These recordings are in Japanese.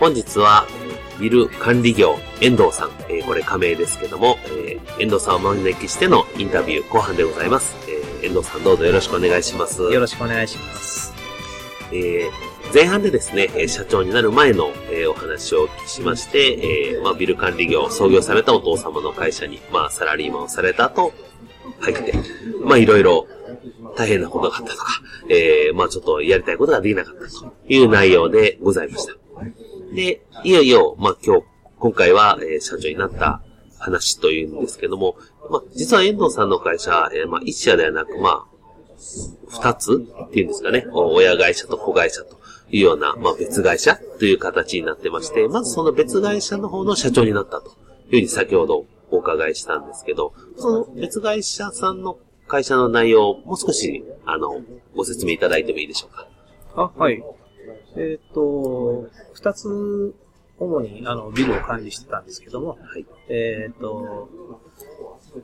本日は、ビル管理業、遠藤さん、えー、これ加盟ですけども、えー、遠藤さんを招きしてのインタビュー後半でございます。えー、遠藤さんどうぞよろしくお願いします。よろしくお願いします。えー、前半でですね、社長になる前の、えー、お話をお聞きしまして、えー、まあ、ビル管理業、創業されたお父様の会社に、まあ、サラリーマンをされた後、入って、まあ、いろいろ大変なことがあったとか、えー、まあ、ちょっとやりたいことができなかったという内容でございました。で、いよいよ、まあ、今日、今回は、えー、社長になった話というんですけども、まあ、実は遠藤さんの会社、えー、まあ、一社ではなく、まあ、二つっていうんですかね、親会社と子会社というような、まあ、別会社という形になってまして、まずその別会社の方の社長になったというふうに先ほどお伺いしたんですけど、その別会社さんの会社の内容、もう少し、あの、ご説明いただいてもいいでしょうか？あ、はい。えっ、ー、と、二つ、主に、あの、ビルを管理してたんですけども、はい、えっ、ー、と、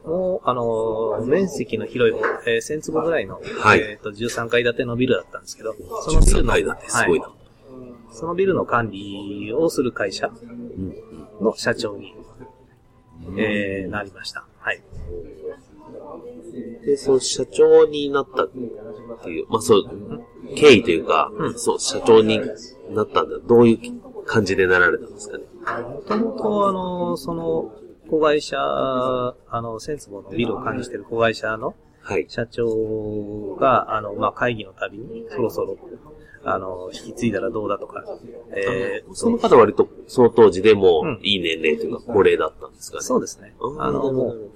もう、あの、面積の広い、えー、1000坪ぐらいの、はい、えっ、ー、と、13階建てのビルだったんですけど、そのビルの、階建て、すごいな、はい、そのビルの管理をする会社の社長に、うん、えー、なりました。はい。で、その社長になったっていう、まあそう、経緯というか、うん、そう、社長になったんだ。どういう感じでなられたんですかね？もともと、あの、その、子会社、あの、センスボのビルを管理している子会社の、社長が、あの、まあ、会議のたびに、そろそろ、あの、引き継いだらどうだとか、えー、その方は割と、その当時でも、いい年齢というか、高齢だったんですかね？そうですね。あの、もう、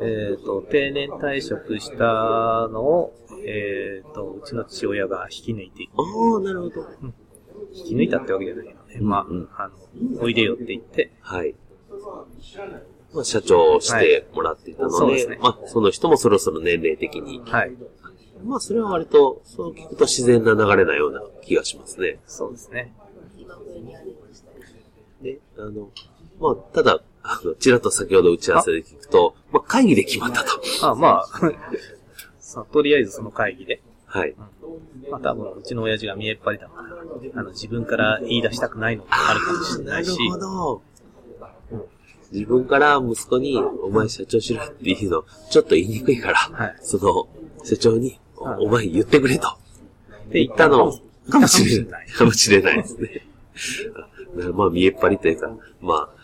えっ、ー、と、定年退職したのを、えっ、ー、と、うちの父親が引き抜いてああ、なるほど、うん。引き抜いたってわけじゃないよね。まあ、うん、あの、おいでよって言って。はい。まあ、社長をしてもらっていたので、はい、ですね。まあ、その人もそろそろ年齢的に。はい。まあ、それは割と、そう聞くと自然な流れなような気がしますね。そうですね。で、あの、まあ、ただ、あの、ちらっと先ほど打ち合わせで聞くと、まあ、会議で決まったと。あまあ、さとりあえずその会議で。はい。うん、まあ多分、うちの親父が見えっ張りだから、あの、自分から言い出したくないのもあるかもしれないし。なるほど。自分から息子に、お前社長しろっていうの、ちょっと言いにくいから、はい、その、社長に、お前言ってくれと。って言ったのかもしれない。かもしれないですね。まあ、見えっ張りというか、まあ、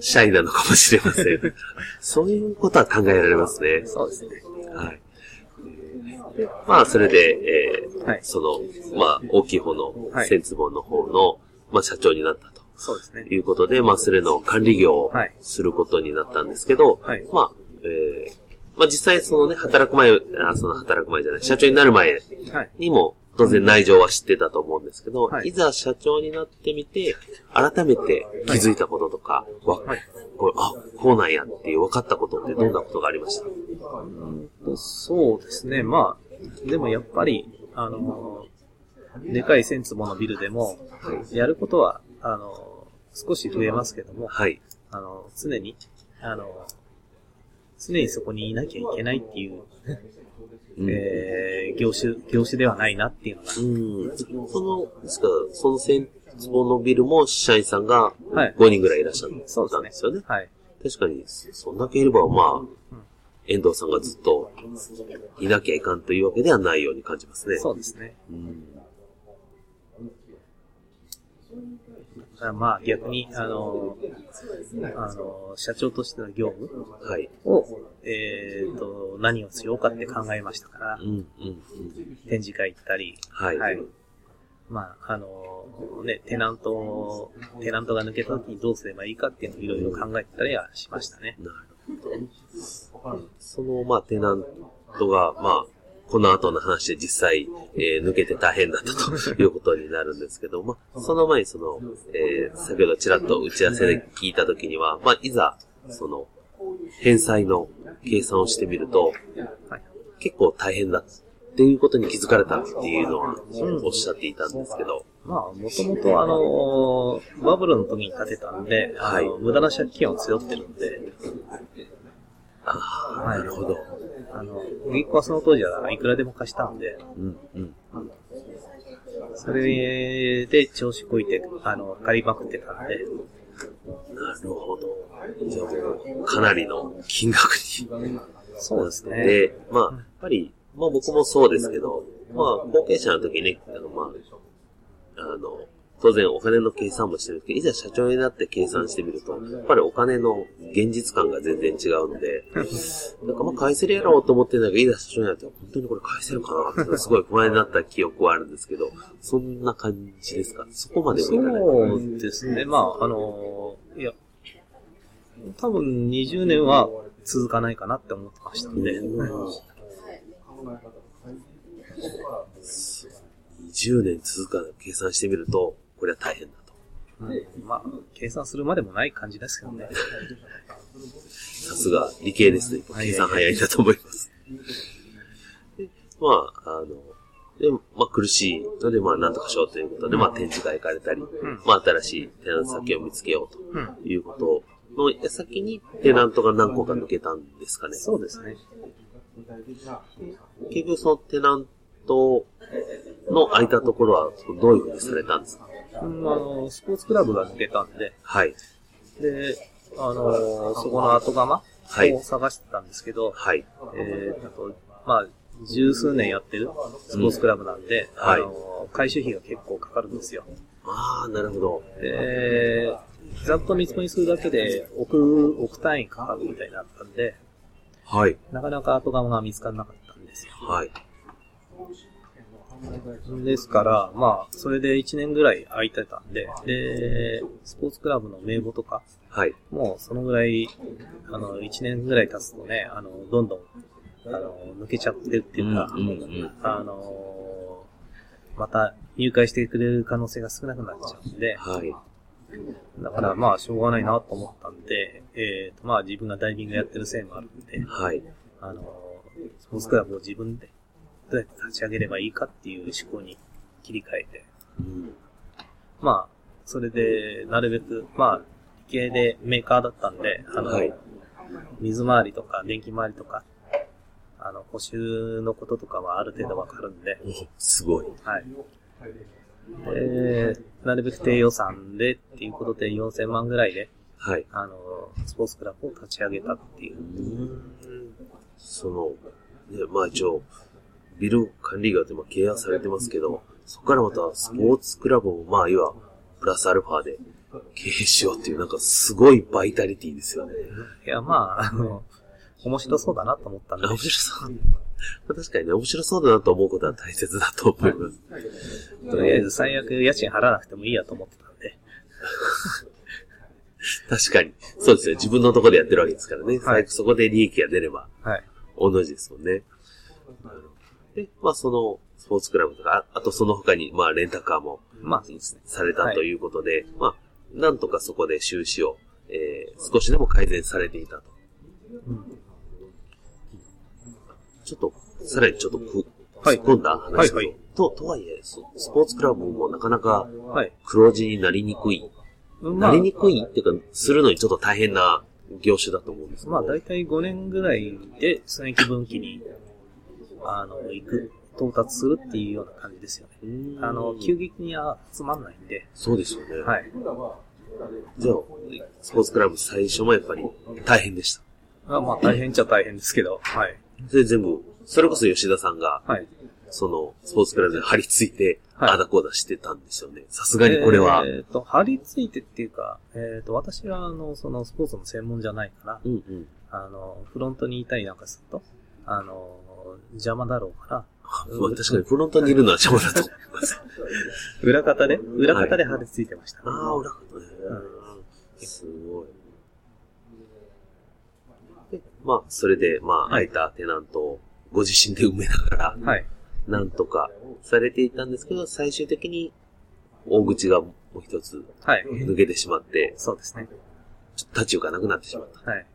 シャイなのかもしれません。そういうことは考えられますね。そうですね。はい。まあ、それで、えー、はい、その、まあ、大きい方の、千坪の方の、まあ、社長になったと。そうですね。いうことで、まあ、それの管理業をすることになったんですけど、はい、まあ、えー、まあ、実際そのね、働く前、あ、その働く前じゃない、社長になる前にも、当然内情は知ってたと思うんですけど、はい、いざ社長になってみて、改めて気づいたこととか、はい、これあ、こうなんやっていう分かったことってどんなことがありました？うんそうですね。まあ、でもやっぱり、あの、でかい千坪のビルでも、やることは、あの、少し増えますけども、はい。あの、常に、あの、常にそこにいなきゃいけないっていうえー、業種、業種ではないなっていうのが。うん。その、ですか、その千坪のビルも社員さんが5人ぐらいいらっしゃったんですよね。はい、ですねはい。確かに、そんだけいれば、まあ、うん、遠藤さんがずっといなきゃいかんというわけではないように感じますね。そうですね。うん。まあ逆に、あの、あの、社長としての業務はい。を、えっ、と、何をしようかって考えましたからうん、、うん、うん。展示会行ったり、はい。はい。まあ、あの、ね、テナント、テナントが抜けた時にどうすればいいかっていうのをいろいろ考えたりはしましたね。なるほど。その、まあ、テナントが、まあ、この後の話で実際、えー抜けて大変だったということになるんですけど、まあ、その前にその、えー先ほどちらっと打ち合わせで聞いたときには、まあ、いざ、その、返済の計算をしてみると、はい。結構大変だっていうことに気づかれたっていうのはおっしゃっていたんですけど、まあ、もともとあの、バブルの時に建てたんで、はい無駄な借金を背負ってるんで、ああ、はいなるほど。あの、銀行はその当時はいくらでも貸したんで、うん、うん。それで調子こいて、あの、借りまくってたんで、なるほど。じゃあもう、かなりの金額に。そうですね。で、まあ、やっぱり、まあ僕もそうですけど、まあ、後継者の時ね、あの、まあ、あの、当然お金の計算もしてる。んですけど、いざ社長になって計算してみると、やっぱりお金の現実感が全然違うので、なんかまあ返せるやろうと思ってんだけど、いざ社長になって、本当にこれ返せるかなってすごい不安になった記憶はあるんですけど、そんな感じですか？そこまでもいかない。そうですね。まあ、あの、いや、多分20年は続かないかなって思ってましたん。で、20年続かない。計算してみると、これは大変だと。まあ、計算するまでもない感じですけどね。さすが理系ですね。計算早いんだと思います。でまあ、あの、で、まあ苦しいので、まあなんとかしようということで、まあ展示会行かれたり、まあ新しいテナント先を見つけよううん。ということの矢先にテナントが何個か抜けたんですかね。そうですね。結局そのテナントの空いたところはどういうふうにされたんですか？うん、あの、スポーツクラブが抜けたんで、はい。で、あの、そこの後釜はいを探してたんですけど、はい。えー、あと、まあ、十数年やってるスポーツクラブなんで、うんはいあの、回収費が結構かかるんですよ。ああ、なるほど。で、ざっと見積もりするだけで億、億単位かかるみたいになったんで、はい。なかなか後釜が見つからなかったんですよ。はい。ですから、まあ、それで1年ぐらい空いてたんで、で、スポーツクラブの名簿とか、はい。もうそのぐらい、あの、1年ぐらい経つとね、あの、どんどん、あの、抜けちゃってるっていうか、うんうんうんあの、また入会してくれる可能性が少なくなっちゃうんで、はい。だからまあ、しょうがないなと思ったんで、えっ、と、まあ自分がダイビングやってるせいもあるんで、はい。あの、スポーツクラブを自分でどうやって立ち上げればいいかっていう思考に切り替えて、うんまあ、それで、なるべく、まあ、理系でメーカーだったんで、あの、はい水回りとか電気回りとか、あの、補修のこととかはある程度わかるんで、おすごい。はい。で、なるべく低予算でっていうことで4000万ぐらいで、はい。あの、スポーツクラブを立ち上げたっていう。その、ね、まあ一応、ビル管理業ってまあ契約されてますけど、そこからまたスポーツクラブをまあいわ、プラスアルファで経営しようっていうなんかすごいバイタリティですよね。いや、まあ、あの、面白そうだなと思ったんであ、面白そう。まあ確かにね、面白そうだなと思うことは大切だと思います。とりあえず最悪家賃払わなくてもいいやと思ってたんで、確かに。そうですよ。自分のところでやってるわけですからね。はい最悪そこで利益が出ればはい。同じですもんね。で、まあその、スポーツクラブとか、ああとその他に、まあレンタカーもまあ、そうですね。されたということで、まあ、なんとかそこで収支を、えー、少しでも改善されていたと。ちょっと、さらにちょっとく、はい突っ込んだ話はいはいと、とはいえ、そスポーツクラブもなかなかはい。黒字になりにくい。まあなり、にくいっていうか、するのにちょっと大変な業種だと思うんですけど。まあ、だいたい5年ぐらいで損益分岐に、あの、行く、到達するっていうような感じですよね。あの、急激には集まんないんで、そうですよね。はい。じゃあ、スポーツクラブ最初もやっぱり大変でした？あまあ、大変っちゃ大変ですけど、はい。それ全部、それこそ吉田さんがはい。その、スポーツクラブで張り付いて、はいあだこうだしてたんですよね。さすがにこれは。えっ、と、張り付いてっていうか、えっ、と、私は、あの、その、スポーツの専門じゃないから、うんうん。あの、フロントにいたりなんかすると、あの、邪魔だろうから、まあ確かにフロントにいるのは邪魔だと思います。裏方で、裏方で張り付いてました、ああ、裏方ね。すごい。で、まあ、それで、まあ、はい空いたテナントをご自身で埋めながら、はい。なんとかされていたんですけど、最終的に大口がもう一つはい。抜けてしまって、そうですね。ちょっと立ち行かなくなってしまった。はい。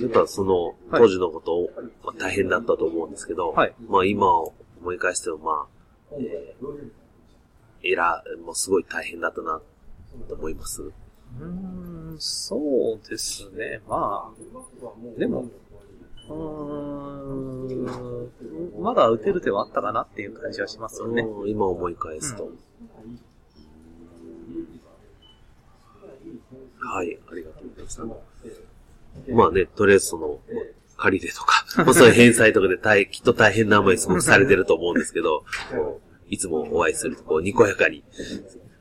やっぱその、はい当時のことを、まあ、大変だったと思うんですけど、はいまあ今思い返してもまあ、えー、エラーもすごい大変だったな、と思います。うーん、そうですね。まあ、でも、うーん、まだ打てる手はあったかなっていう感じはしますよね。うん今思い返すと。うはい、ありがとうございました。まあね、とりあえずその、まあ借り入れとか、まあそういう返済とかで大きっと大変な思いすごくされてると思うんですけど、いつもお会いすると、こう、にこやかに、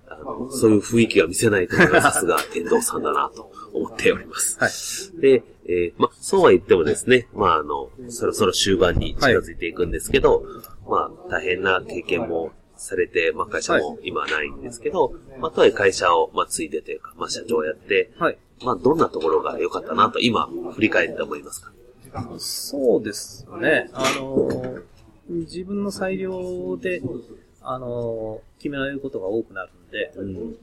あのそういう雰囲気は見せないというのがさすが遠藤さんだなと思っております。はい。で、えーまあ、そうは言ってもですね、まあ、あの、そろそろ終盤に近づいていくんですけど、まあ、大変な経験もされて、まあ、会社も今はないんですけど、まあ、とはいえ会社を、まあ、ついてというか、まあ、社長をやって、はい。まあ、どんなところが良かったなと、今、振り返って思いますか？そうですね。あの、自分の裁量で、あの、決められることが多くなるんで、うん。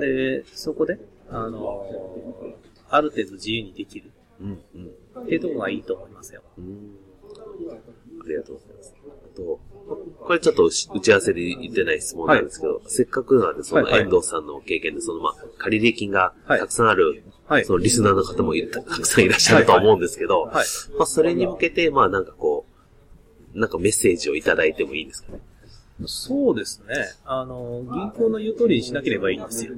で、そこで、あの、ある程度自由にできるうん。うん。っていうところがいいと思いますよ。うんありがとうございます。あと、これちょっと打ち合わせで言ってない質問なんですけど、せっかくなんで、そのはいはい遠藤さんの経験で、そのまあ、借入金がはいたくさんある、はいそのリスナーの方もたたくさんいらっしゃると思うんですけど、はい。まあ、それに向けて、まあ、なんかこう、なんかメッセージをいただいてもいいですかね？そうですね。あの、銀行の言う通りにしなければいいんですよ。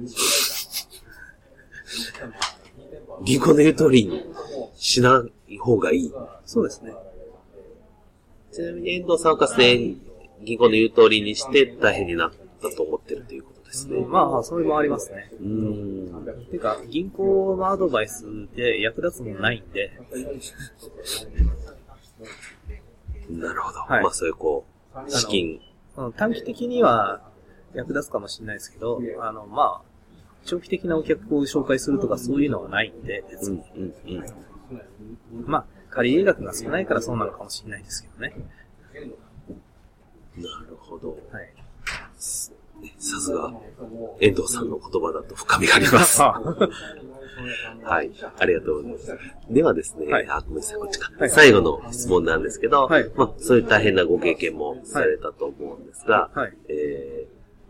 銀行の言う通りにしない方がいい。そうですね。ちなみに遠藤さんはかつて銀行の言う通りにして大変になったと思ってるということですね。まあ、それもありますね。うーん。てか、銀行のアドバイスで役立つものないんで、なるほど。はいまあ、そういうこう、資金、うん短期的には役立つかもしれないですけど、あの、まあ、長期的なお客を紹介するとかそういうのはないんで、別うんに。、うん、うん。まあ、借り入れ額が少ないからそうなのかもしれないですけどね。なるほど。はい。ねさすが、遠藤さんの言葉だと深みがあります。はい。ありがとうございます。ではですね、はいあ、ごめんなさい、こっちか。はい最後の質問なんですけど、はいまあ、そういう大変なご経験もされたと思うんですが、はい。え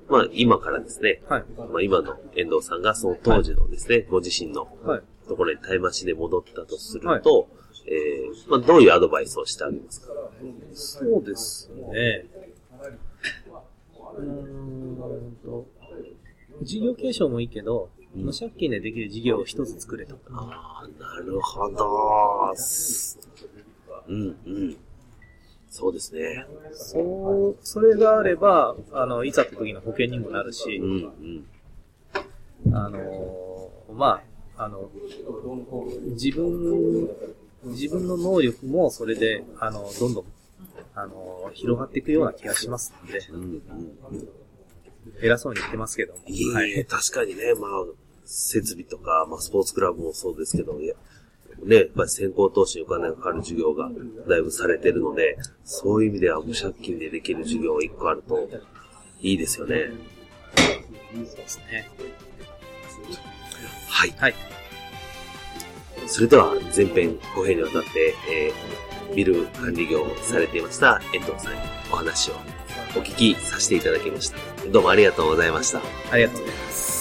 ー、まあ、今からですね、はい。まあ、今の遠藤さんがその当時のですね、ご自身のはい。ところにタイムマシンで戻ったとすると、えー、まあ、どういうアドバイスをしてあげますか？そうですね。うーんと、事業継承もいいけど、うん無借金でできる事業を一つ作れと。ああ、なるほど。すうん、うん。そうですね。そう、それがあれば、あの、いざって時の保険にもなるしう、ん、うん。あの、まあ、あの、自分、自分の能力もそれで、あの、どんどん、あの、広がっていくような気がしますので。偉そうに言ってますけども。いえいえ、確かにね、まあ、設備とか、まあ、スポーツクラブもそうですけど、いやね、やっぱり先行投資にお金がかかる授業がだいぶされてるので、そういう意味では無借金でできる授業が一個あるといいですよね。そうですね。はい。はい。それでは前編後編にわたって、えー、ビル管理業をされていました遠藤さんにお話をお聞きさせていただきました。どうもありがとうございました。ありがとうございます。